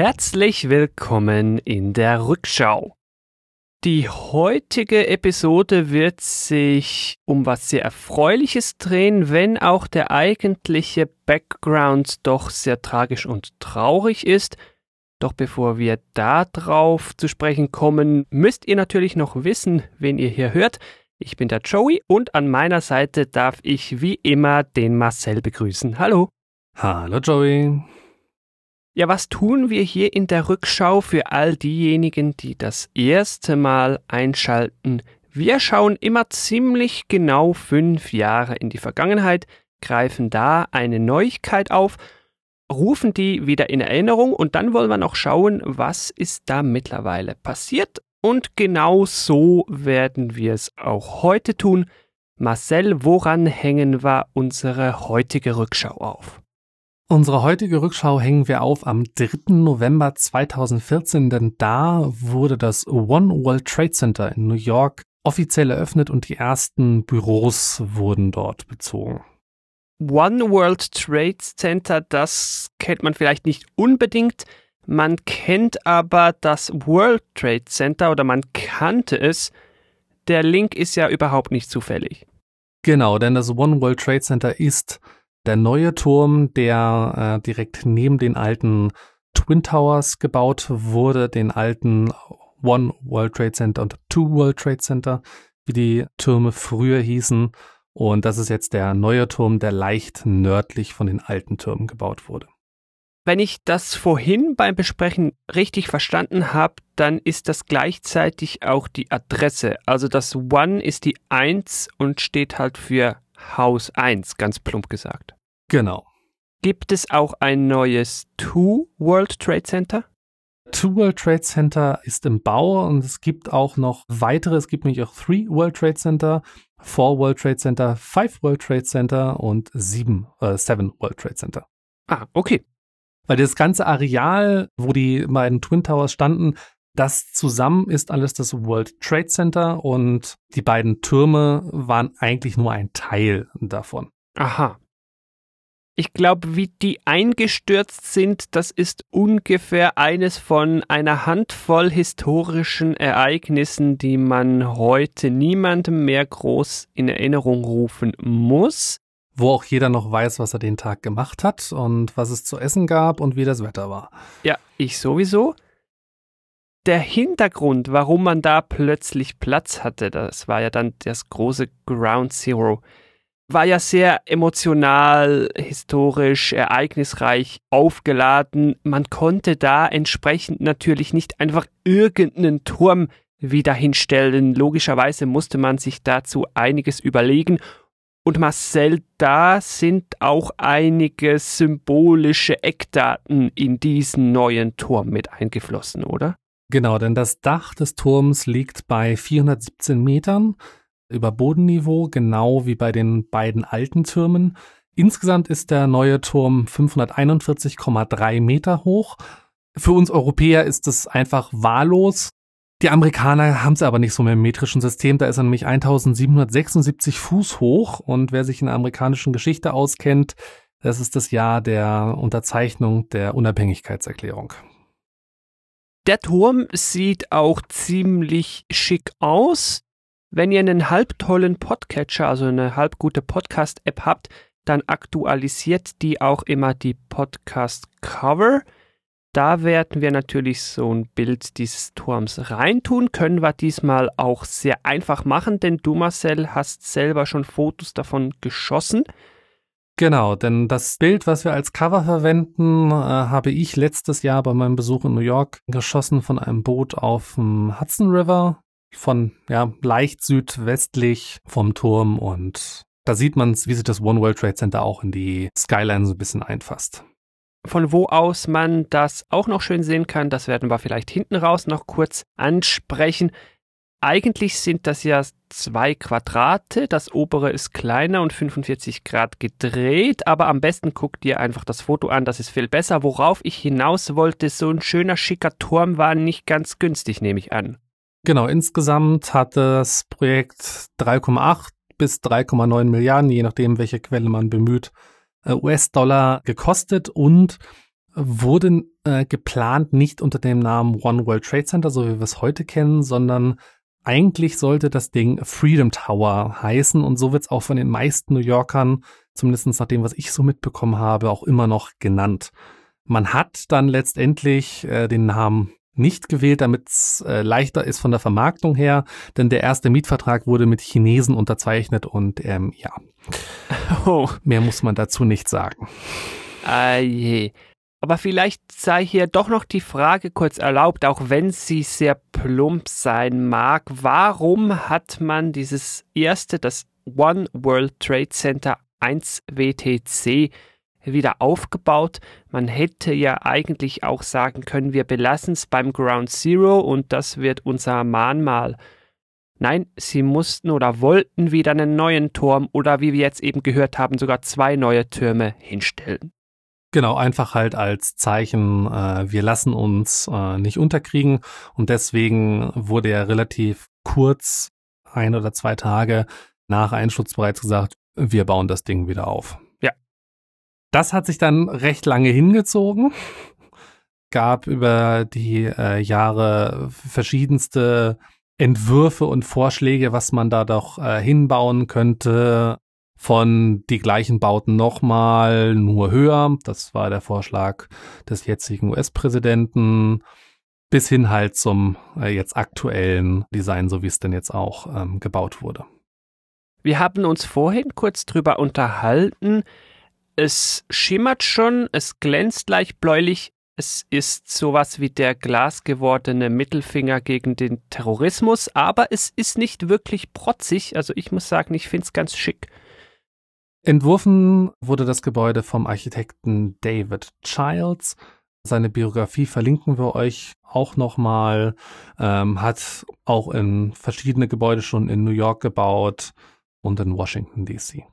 Herzlich willkommen in der Rückschau. Die heutige Episode wird sich um was sehr Erfreuliches drehen, wenn auch der eigentliche Background doch sehr tragisch und traurig ist. Doch bevor wir darauf zu sprechen kommen, müsst ihr natürlich noch wissen, wen ihr hier hört. Ich bin der Joey und an meiner Seite darf ich wie immer den Marcel begrüßen. Hallo. Hallo Joey. Ja, was tun wir hier in der Rückschau für all diejenigen, die das erste Mal einschalten? Wir schauen immer ziemlich genau fünf Jahre in die Vergangenheit, greifen da eine Neuigkeit auf, rufen die wieder in Erinnerung und dann wollen wir noch schauen, was ist da mittlerweile passiert. Und genau so werden wir es auch heute tun. Marcel, woran hängen wir unsere heutige Rückschau auf? Unsere heutige Rückschau hängen wir auf am 3. November 2014, denn da wurde das One World Trade Center in New York offiziell eröffnet und die ersten Büros wurden dort bezogen. One World Trade Center, das kennt man vielleicht nicht unbedingt. Man kennt aber das World Trade Center oder man kannte es. Der Link ist ja überhaupt nicht zufällig. Genau, denn das One World Trade Center ist der neue Turm, der äh, direkt neben den alten Twin Towers gebaut wurde, den alten One World Trade Center und Two World Trade Center, wie die Türme früher hießen. Und das ist jetzt der neue Turm, der leicht nördlich von den alten Türmen gebaut wurde. Wenn ich das vorhin beim Besprechen richtig verstanden habe, dann ist das gleichzeitig auch die Adresse. Also das One ist die 1 und steht halt für Haus 1, ganz plump gesagt. Genau. Gibt es auch ein neues Two World Trade Center? Two World Trade Center ist im Bau und es gibt auch noch weitere. Es gibt nämlich auch Three World Trade Center, Four World Trade Center, Five World Trade Center und sieben, äh, Seven World Trade Center. Ah, okay. Weil das ganze Areal, wo die beiden Twin Towers standen, das zusammen ist alles das World Trade Center und die beiden Türme waren eigentlich nur ein Teil davon. Aha. Ich glaube, wie die eingestürzt sind, das ist ungefähr eines von einer Handvoll historischen Ereignissen, die man heute niemandem mehr groß in Erinnerung rufen muss. Wo auch jeder noch weiß, was er den Tag gemacht hat und was es zu essen gab und wie das Wetter war. Ja, ich sowieso. Der Hintergrund, warum man da plötzlich Platz hatte, das war ja dann das große Ground Zero war ja sehr emotional, historisch, ereignisreich aufgeladen. Man konnte da entsprechend natürlich nicht einfach irgendeinen Turm wieder hinstellen. Logischerweise musste man sich dazu einiges überlegen. Und Marcel, da sind auch einige symbolische Eckdaten in diesen neuen Turm mit eingeflossen, oder? Genau, denn das Dach des Turms liegt bei 417 Metern über Bodenniveau, genau wie bei den beiden alten Türmen. Insgesamt ist der neue Turm 541,3 Meter hoch. Für uns Europäer ist es einfach wahllos. Die Amerikaner haben es aber nicht so mit dem metrischen System. Da ist er nämlich 1776 Fuß hoch. Und wer sich in der amerikanischen Geschichte auskennt, das ist das Jahr der Unterzeichnung der Unabhängigkeitserklärung. Der Turm sieht auch ziemlich schick aus. Wenn ihr einen halbtollen Podcatcher, also eine halbgute Podcast-App habt, dann aktualisiert die auch immer die Podcast-Cover. Da werden wir natürlich so ein Bild dieses Turms reintun. Können wir diesmal auch sehr einfach machen, denn du, Marcel, hast selber schon Fotos davon geschossen. Genau, denn das Bild, was wir als Cover verwenden, äh, habe ich letztes Jahr bei meinem Besuch in New York geschossen von einem Boot auf dem Hudson River von ja leicht südwestlich vom Turm und da sieht man, wie sich das One World Trade Center auch in die Skyline so ein bisschen einfasst. Von wo aus man das auch noch schön sehen kann, das werden wir vielleicht hinten raus noch kurz ansprechen. Eigentlich sind das ja zwei Quadrate, das obere ist kleiner und 45 Grad gedreht, aber am besten guckt ihr einfach das Foto an, das ist viel besser. Worauf ich hinaus wollte, so ein schöner, schicker Turm war nicht ganz günstig, nehme ich an. Genau, insgesamt hat das Projekt 3,8 bis 3,9 Milliarden, je nachdem, welche Quelle man bemüht, äh, US-Dollar gekostet und wurde äh, geplant nicht unter dem Namen One World Trade Center, so wie wir es heute kennen, sondern eigentlich sollte das Ding Freedom Tower heißen und so wird es auch von den meisten New Yorkern, zumindest nach dem, was ich so mitbekommen habe, auch immer noch genannt. Man hat dann letztendlich äh, den Namen nicht gewählt, damit es äh, leichter ist von der Vermarktung her, denn der erste Mietvertrag wurde mit Chinesen unterzeichnet und ähm, ja, oh. mehr muss man dazu nicht sagen. Ah je. Aber vielleicht sei hier doch noch die Frage kurz erlaubt, auch wenn sie sehr plump sein mag. Warum hat man dieses erste, das One World Trade Center 1 WTC wieder aufgebaut? Man hätte ja eigentlich auch sagen können, wir belassen es beim Ground Zero und das wird unser Mahnmal. Nein, sie mussten oder wollten wieder einen neuen Turm oder wie wir jetzt eben gehört haben, sogar zwei neue Türme hinstellen. Genau, einfach halt als Zeichen, äh, wir lassen uns äh, nicht unterkriegen und deswegen wurde ja relativ kurz, ein oder zwei Tage nach Einschutz bereits gesagt, wir bauen das Ding wieder auf. Das hat sich dann recht lange hingezogen, gab über die äh, Jahre verschiedenste Entwürfe und Vorschläge, was man da doch äh, hinbauen könnte von die gleichen Bauten nochmal, nur höher. Das war der Vorschlag des jetzigen US-Präsidenten bis hin halt zum äh, jetzt aktuellen Design, so wie es denn jetzt auch ähm, gebaut wurde. Wir haben uns vorhin kurz drüber unterhalten. Es schimmert schon, es glänzt leicht bläulich. Es ist sowas wie der glasgewordene Mittelfinger gegen den Terrorismus, aber es ist nicht wirklich protzig. Also ich muss sagen, ich finde es ganz schick. Entworfen wurde das Gebäude vom Architekten David Childs. Seine Biografie verlinken wir euch auch nochmal. Ähm, hat auch in verschiedene Gebäude schon in New York gebaut und in Washington DC.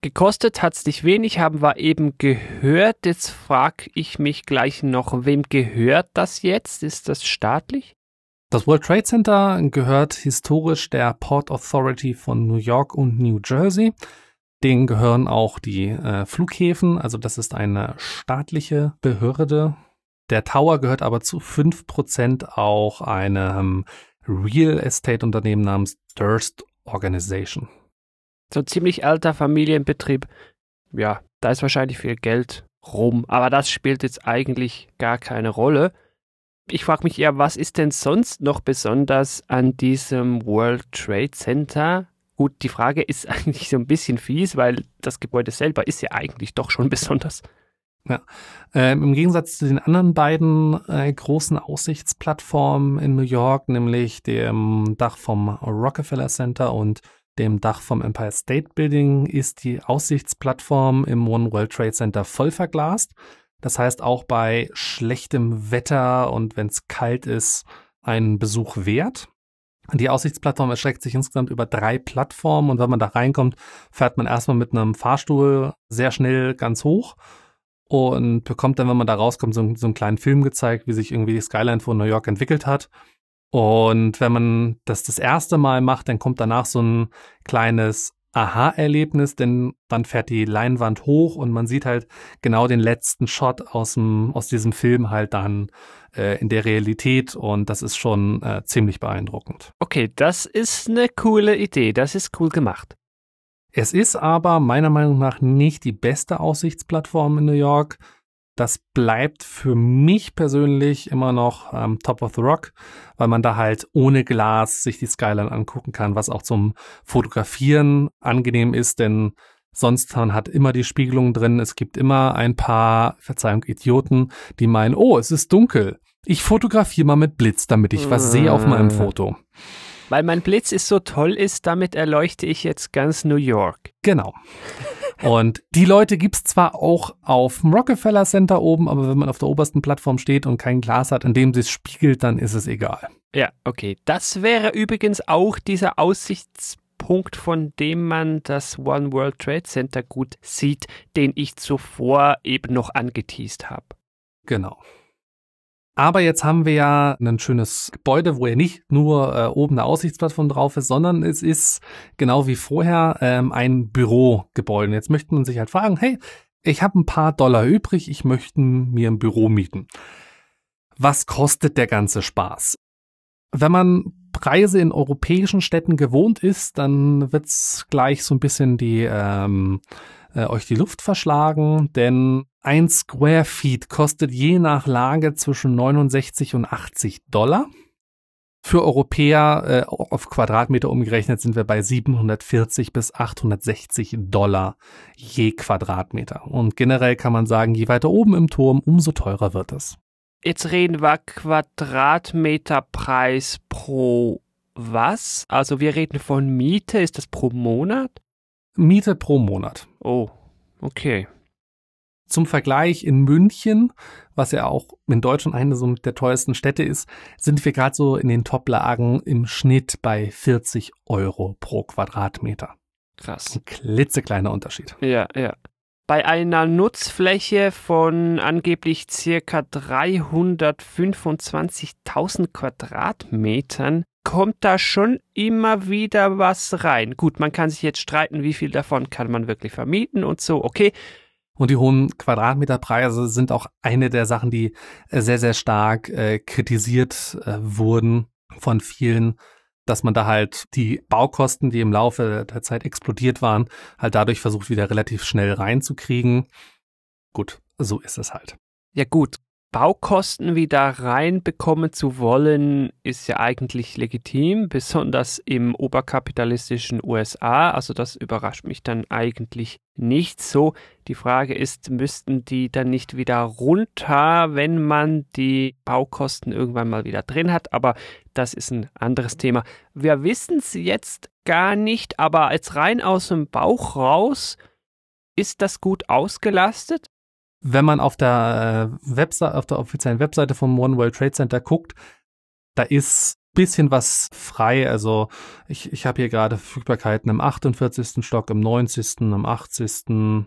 Gekostet hat es nicht wenig, haben wir eben gehört. Jetzt frage ich mich gleich noch, wem gehört das jetzt? Ist das staatlich? Das World Trade Center gehört historisch der Port Authority von New York und New Jersey. Denen gehören auch die äh, Flughäfen, also das ist eine staatliche Behörde. Der Tower gehört aber zu 5% auch einem Real Estate Unternehmen namens Durst Organization. So ein ziemlich alter Familienbetrieb. Ja, da ist wahrscheinlich viel Geld rum, aber das spielt jetzt eigentlich gar keine Rolle. Ich frage mich eher, was ist denn sonst noch besonders an diesem World Trade Center? Gut, die Frage ist eigentlich so ein bisschen fies, weil das Gebäude selber ist ja eigentlich doch schon besonders. Ja, ähm, im Gegensatz zu den anderen beiden äh, großen Aussichtsplattformen in New York, nämlich dem Dach vom Rockefeller Center und dem Dach vom Empire State Building, ist die Aussichtsplattform im One World Trade Center voll verglast. Das heißt auch bei schlechtem Wetter und wenn es kalt ist, einen Besuch wert. Die Aussichtsplattform erstreckt sich insgesamt über drei Plattformen und wenn man da reinkommt, fährt man erstmal mit einem Fahrstuhl sehr schnell ganz hoch und bekommt dann, wenn man da rauskommt, so, so einen kleinen Film gezeigt, wie sich irgendwie die Skyline von New York entwickelt hat. Und wenn man das das erste Mal macht, dann kommt danach so ein kleines Aha-Erlebnis, denn dann fährt die Leinwand hoch und man sieht halt genau den letzten Shot aus, dem, aus diesem Film halt dann äh, in der Realität und das ist schon äh, ziemlich beeindruckend. Okay, das ist eine coole Idee, das ist cool gemacht. Es ist aber meiner Meinung nach nicht die beste Aussichtsplattform in New York. Das bleibt für mich persönlich immer noch ähm, Top of the Rock, weil man da halt ohne Glas sich die Skyline angucken kann, was auch zum Fotografieren angenehm ist, denn sonst man hat immer die Spiegelung drin. Es gibt immer ein paar, Verzeihung, Idioten, die meinen, oh, es ist dunkel. Ich fotografiere mal mit Blitz, damit ich was sehe auf meinem Foto. Weil mein Blitz ist so toll ist, damit erleuchte ich jetzt ganz New York. Genau. Und die Leute gibt's zwar auch auf dem Rockefeller Center oben, aber wenn man auf der obersten Plattform steht und kein Glas hat, in dem sie es spiegelt, dann ist es egal. Ja, okay. Das wäre übrigens auch dieser Aussichtspunkt, von dem man das One World Trade Center gut sieht, den ich zuvor eben noch angeteased habe. Genau. Aber jetzt haben wir ja ein schönes Gebäude, wo ja nicht nur äh, oben eine Aussichtsplattform drauf ist, sondern es ist genau wie vorher ähm, ein Bürogebäude. Und jetzt möchte man sich halt fragen, hey, ich habe ein paar Dollar übrig, ich möchte mir ein Büro mieten. Was kostet der ganze Spaß? Wenn man Preise in europäischen Städten gewohnt ist, dann wird's gleich so ein bisschen die ähm, äh, euch die Luft verschlagen, denn ein Square Feet kostet je nach Lage zwischen 69 und 80 Dollar. Für Europäer äh, auf Quadratmeter umgerechnet sind wir bei 740 bis 860 Dollar je Quadratmeter. Und generell kann man sagen, je weiter oben im Turm, umso teurer wird es. Jetzt reden wir Quadratmeterpreis pro was? Also wir reden von Miete, ist das pro Monat? Miete pro Monat. Oh, okay. Zum Vergleich in München, was ja auch in Deutschland eine so der teuersten Städte ist, sind wir gerade so in den Top-Lagen im Schnitt bei 40 Euro pro Quadratmeter. Krass. Ein klitzekleiner Unterschied. Ja, ja. Bei einer Nutzfläche von angeblich circa 325.000 Quadratmetern kommt da schon immer wieder was rein. Gut, man kann sich jetzt streiten, wie viel davon kann man wirklich vermieten und so, okay. Und die hohen Quadratmeterpreise sind auch eine der Sachen, die äh, sehr, sehr stark äh, kritisiert äh, wurden von vielen, dass man da halt die Baukosten, die im Laufe der Zeit explodiert waren, halt dadurch versucht, wieder relativ schnell reinzukriegen. Gut, so ist es halt. Ja gut, Baukosten wieder reinbekommen zu wollen, ist ja eigentlich legitim, besonders im oberkapitalistischen USA. Also das überrascht mich dann eigentlich nicht so. Die Frage ist, müssten die dann nicht wieder runter, wenn man die Baukosten irgendwann mal wieder drin hat? Aber das ist ein anderes Thema. Wir wissen es jetzt gar nicht, aber als rein aus dem Bauch raus, ist das gut ausgelastet? Wenn man auf der äh, Webseite, auf der offiziellen Webseite vom One World Trade Center guckt, da ist bisschen was frei. Also ich, ich habe hier gerade Verfügbarkeiten im 48. Stock, im 90., im 80.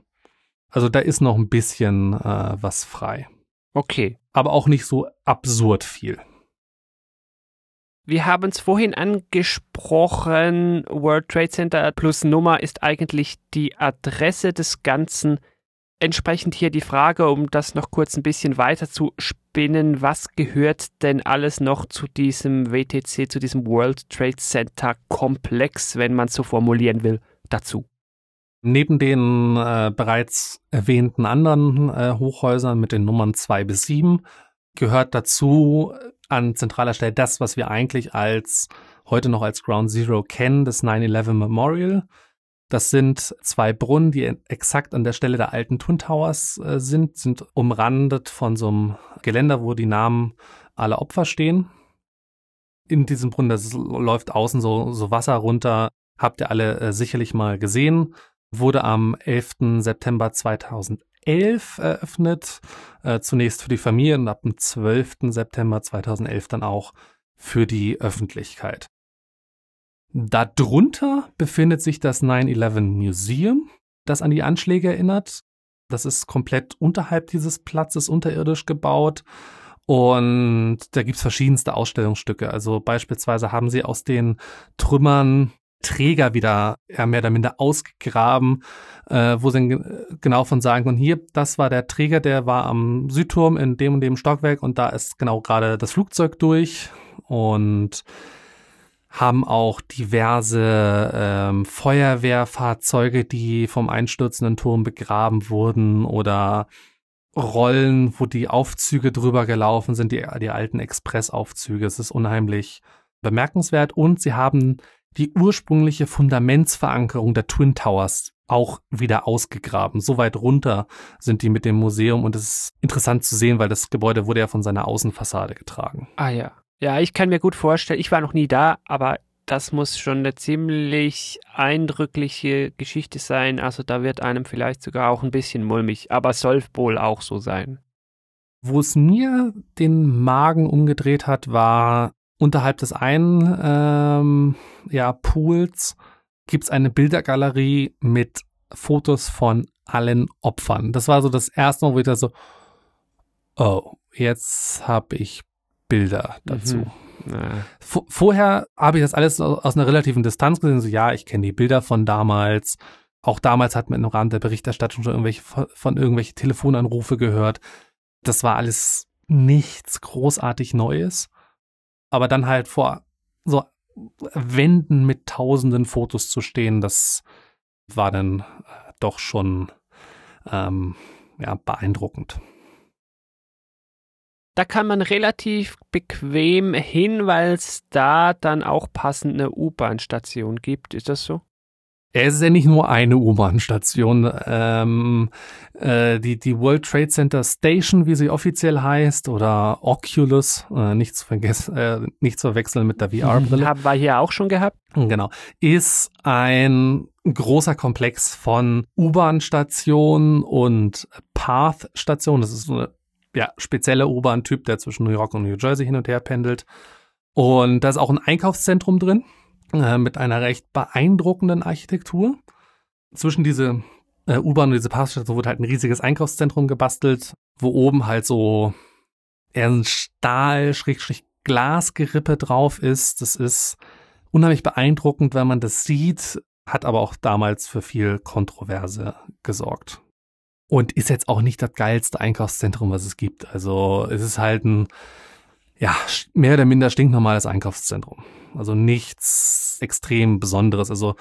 Also da ist noch ein bisschen äh, was frei. Okay. Aber auch nicht so absurd viel. Wir haben es vorhin angesprochen, World Trade Center plus Nummer ist eigentlich die Adresse des Ganzen entsprechend hier die Frage, um das noch kurz ein bisschen weiter zu spinnen, was gehört denn alles noch zu diesem WTC, zu diesem World Trade Center Komplex, wenn man es so formulieren will, dazu? Neben den äh, bereits erwähnten anderen äh, Hochhäusern mit den Nummern 2 bis 7 gehört dazu an zentraler Stelle das, was wir eigentlich als heute noch als Ground Zero kennen, das 9-11 Memorial. Das sind zwei Brunnen, die exakt an der Stelle der alten Twin Towers äh, sind, sind umrandet von so einem Geländer, wo die Namen aller Opfer stehen. In diesem Brunnen, das läuft außen so, so Wasser runter, habt ihr alle äh, sicherlich mal gesehen. Wurde am 11. September 2011 eröffnet. Äh, zunächst für die Familie und ab dem 12. September 2011 dann auch für die Öffentlichkeit. Darunter befindet sich das 9-11 Museum, das an die Anschläge erinnert. Das ist komplett unterhalb dieses Platzes unterirdisch gebaut. Und da gibt's verschiedenste Ausstellungsstücke. Also beispielsweise haben sie aus den Trümmern Träger wieder ja, mehr oder minder ausgegraben, äh, wo sie genau von sagen können, hier, das war der Träger, der war am Südturm in dem und dem Stockwerk und da ist genau gerade das Flugzeug durch. Und haben auch diverse ähm, Feuerwehrfahrzeuge, die vom einstürzenden Turm begraben wurden oder Rollen, wo die Aufzüge drüber gelaufen sind, die, die alten Expressaufzüge. Es ist unheimlich bemerkenswert und sie haben die ursprüngliche Fundamentsverankerung der Twin Towers auch wieder ausgegraben. So weit runter sind die mit dem Museum und es ist interessant zu sehen, weil das Gebäude wurde ja von seiner Außenfassade getragen. Ah ja. Ja, ich kann mir gut vorstellen, ich war noch nie da, aber das muss schon eine ziemlich eindrückliche Geschichte sein. Also da wird einem vielleicht sogar auch ein bisschen mulmig, aber soll wohl auch so sein. Wo es mir den Magen umgedreht hat, war unterhalb des einen ähm, ja, Pools gibt es eine Bildergalerie mit Fotos von allen Opfern. Das war so das erste Mal, wo ich da so, oh, jetzt habe ich Bilder dazu. Mhm. Ja. Vorher habe ich das alles aus einer relativen Distanz gesehen. So, ja, ich kenne die Bilder von damals. Auch damals hat man im Rahmen der Berichterstattung schon irgendwelche von, von irgendwelche Telefonanrufe gehört. Das war alles nichts großartig Neues. Aber dann halt vor so Wänden mit tausenden Fotos zu stehen, das war dann äh, doch schon ähm, ja, beeindruckend. Da kann man relativ bequem hin, weil es da dann auch passende U-Bahn-Station gibt. Ist das so? Es ist ja nicht nur eine U-Bahn-Station. Ähm, äh, die, die World Trade Center Station, wie sie offiziell heißt, oder Oculus, äh, nicht, zu vergessen, äh, nicht zu verwechseln mit der VR-Brille. Haben wir hier auch schon gehabt. Genau. Ist ein großer Komplex von U-Bahn-Stationen und Path-Stationen. Das ist so eine ja, spezielle U-Bahn-Typ, der zwischen New York und New Jersey hin und her pendelt. Und da ist auch ein Einkaufszentrum drin äh, mit einer recht beeindruckenden Architektur. Zwischen diese äh, U-Bahn und diese Passstation wurde halt ein riesiges Einkaufszentrum gebastelt, wo oben halt so eher ein Stahl-Glasgerippe drauf ist. Das ist unheimlich beeindruckend, wenn man das sieht, hat aber auch damals für viel Kontroverse gesorgt. Und ist jetzt auch nicht das geilste Einkaufszentrum, was es gibt. Also es ist halt ein, ja, mehr oder minder stinknormales Einkaufszentrum. Also nichts extrem Besonderes. Also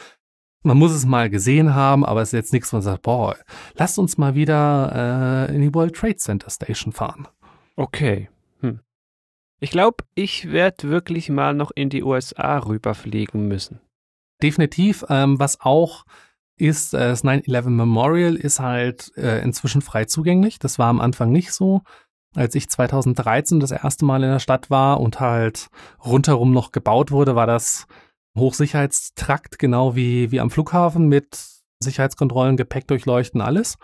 man muss es mal gesehen haben, aber es ist jetzt nichts, wo man sagt, boah, lasst uns mal wieder äh, in die World Trade Center Station fahren. Okay. Hm. Ich glaube, ich werde wirklich mal noch in die USA rüberfliegen müssen. Definitiv. Ähm, was auch ist, äh, das 9-11 Memorial ist halt äh, inzwischen frei zugänglich. Das war am Anfang nicht so als ich 2013 das erste Mal in der Stadt war und halt rundherum noch gebaut wurde, war das Hochsicherheitstrakt, genau wie, wie am Flughafen mit Sicherheitskontrollen, Gepäck durchleuchten, alles.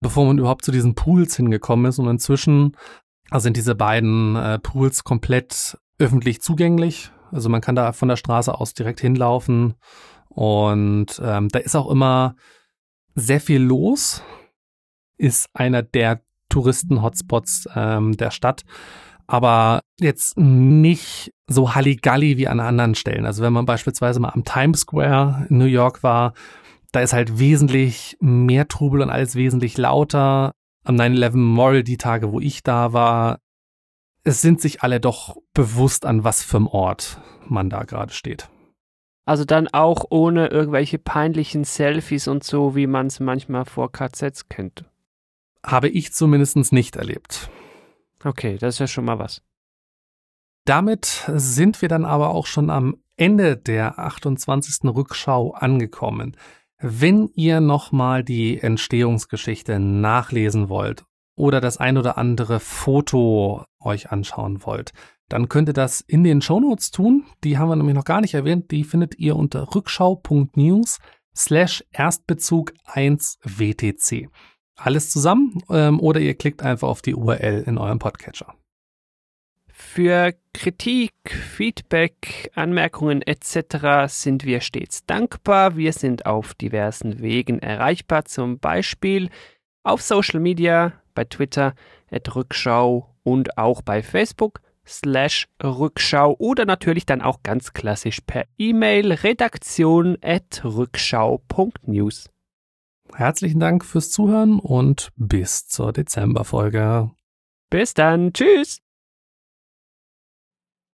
Bevor man überhaupt zu diesen Pools hingekommen ist. Und inzwischen sind diese beiden äh, Pools komplett öffentlich zugänglich. Also man kann da von der Straße aus direkt hinlaufen. Und ähm, da ist auch immer sehr viel los. Ist einer der Touristen-Hotspots ähm, der Stadt. Aber jetzt nicht so Halligalli wie an anderen Stellen. Also wenn man beispielsweise mal am Times Square in New York war, da ist halt wesentlich mehr Trubel und alles wesentlich lauter. Am 9-11 Memorial, die Tage, wo ich da war, es sind sich alle doch bewusst, an was für einem Ort man da gerade steht. Also dann auch ohne irgendwelche peinlichen Selfies und so, wie man es manchmal vor KZs kennt habe ich zumindest nicht erlebt. Okay, das ist ja schon mal was. Damit sind wir dann aber auch schon am Ende der 28. Rückschau angekommen. Wenn ihr nochmal die Entstehungsgeschichte nachlesen wollt oder das ein oder andere Foto euch anschauen wollt, dann könnt ihr das in den Shownotes tun. Die haben wir nämlich noch gar nicht erwähnt. Die findet ihr unter rückschau.news slash Erstbezug 1 WTC alles zusammen ähm, oder ihr klickt einfach auf die URL in eurem Podcatcher. Für Kritik, Feedback, Anmerkungen etc. sind wir stets dankbar. Wir sind auf diversen Wegen erreichbar, zum Beispiel auf Social Media, bei Twitter, at Rückschau und auch bei Facebook slash Rückschau oder natürlich dann auch ganz klassisch per E-Mail redaktion at rückschau.news. Herzlichen Dank fürs Zuhören und bis zur Dezemberfolge. Bis dann. Tschüss.